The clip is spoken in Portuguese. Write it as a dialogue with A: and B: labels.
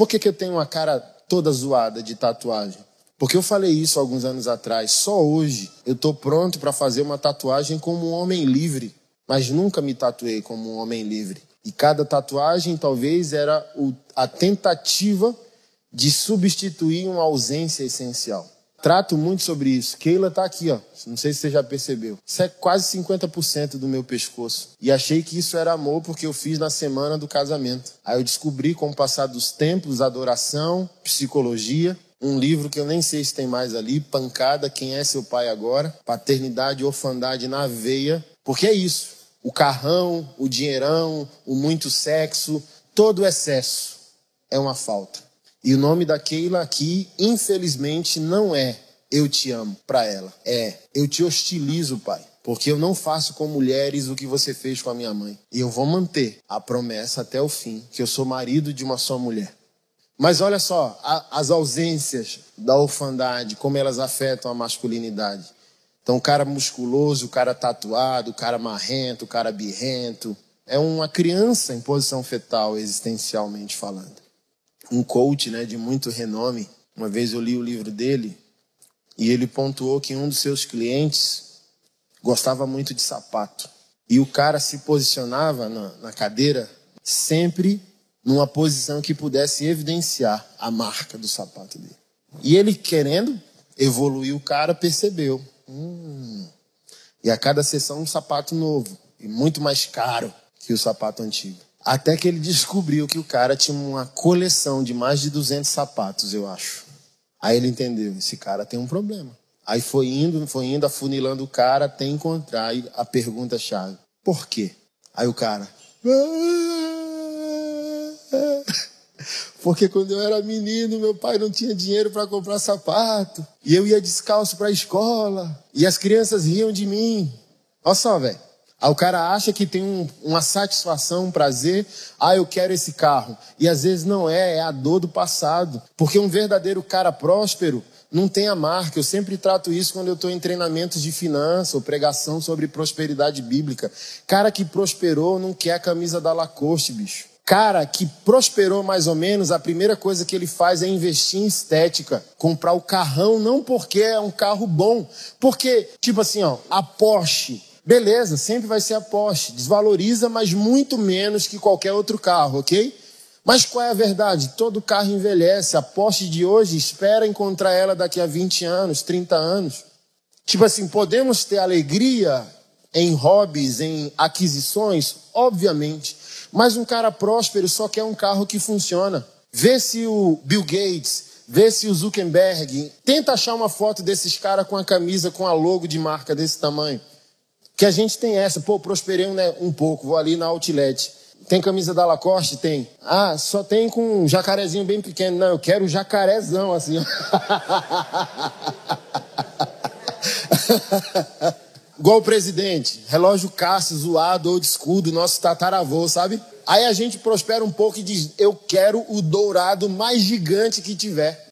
A: por que, que eu tenho uma cara toda zoada de tatuagem? Porque eu falei isso alguns anos atrás. Só hoje eu estou pronto para fazer uma tatuagem como um homem livre, mas nunca me tatuei como um homem livre. E cada tatuagem talvez era a tentativa de substituir uma ausência essencial. Trato muito sobre isso. Keila está aqui, ó. Não sei se você já percebeu. Isso é quase 50% do meu pescoço. E achei que isso era amor porque eu fiz na semana do casamento. Aí eu descobri com o passar dos tempos, adoração, psicologia, um livro que eu nem sei se tem mais ali, Pancada, Quem é Seu Pai Agora, Paternidade e Orfandade na Veia, porque é isso. O carrão, o dinheirão, o muito sexo, todo excesso é uma falta. E o nome da Keila aqui, infelizmente, não é eu te amo para ela. É eu te hostilizo, pai. Porque eu não faço com mulheres o que você fez com a minha mãe. E eu vou manter a promessa até o fim, que eu sou marido de uma só mulher. Mas olha só, a, as ausências da orfandade, como elas afetam a masculinidade. Então, o cara musculoso, o cara tatuado, o cara marrento, o cara birrento. É uma criança em posição fetal, existencialmente falando um coach né, de muito renome. Uma vez eu li o livro dele e ele pontuou que um dos seus clientes gostava muito de sapato. E o cara se posicionava na, na cadeira sempre numa posição que pudesse evidenciar a marca do sapato dele. E ele, querendo evoluir, o cara percebeu. Hum, e a cada sessão um sapato novo e muito mais caro que o sapato antigo. Até que ele descobriu que o cara tinha uma coleção de mais de 200 sapatos, eu acho. Aí ele entendeu, esse cara tem um problema. Aí foi indo, foi indo, afunilando o cara até encontrar a pergunta-chave. Por quê? Aí o cara... Porque quando eu era menino, meu pai não tinha dinheiro para comprar sapato. E eu ia descalço para a escola. E as crianças riam de mim. Olha só, velho. Aí o cara acha que tem um, uma satisfação, um prazer. Ah, eu quero esse carro. E às vezes não é, é a dor do passado. Porque um verdadeiro cara próspero não tem a marca. Eu sempre trato isso quando eu estou em treinamentos de finanças ou pregação sobre prosperidade bíblica. Cara que prosperou não quer a camisa da Lacoste, bicho. Cara que prosperou mais ou menos, a primeira coisa que ele faz é investir em estética, comprar o carrão, não porque é um carro bom, porque, tipo assim, ó, a Porsche Beleza, sempre vai ser a Porsche. Desvaloriza, mas muito menos que qualquer outro carro, ok? Mas qual é a verdade? Todo carro envelhece. A Porsche de hoje espera encontrar ela daqui a 20 anos, 30 anos. Tipo assim, podemos ter alegria em hobbies, em aquisições? Obviamente. Mas um cara próspero só quer um carro que funciona. Vê se o Bill Gates, vê se o Zuckerberg, tenta achar uma foto desses caras com a camisa com a logo de marca desse tamanho. Que a gente tem essa, pô, prosperei um, né, um pouco, vou ali na outlet. Tem camisa da Lacoste? Tem. Ah, só tem com um jacarezinho bem pequeno. Não, eu quero jacarezão assim. Igual o presidente, relógio Cássio zoado ou escudo, nosso tataravô, sabe? Aí a gente prospera um pouco e diz: Eu quero o dourado mais gigante que tiver.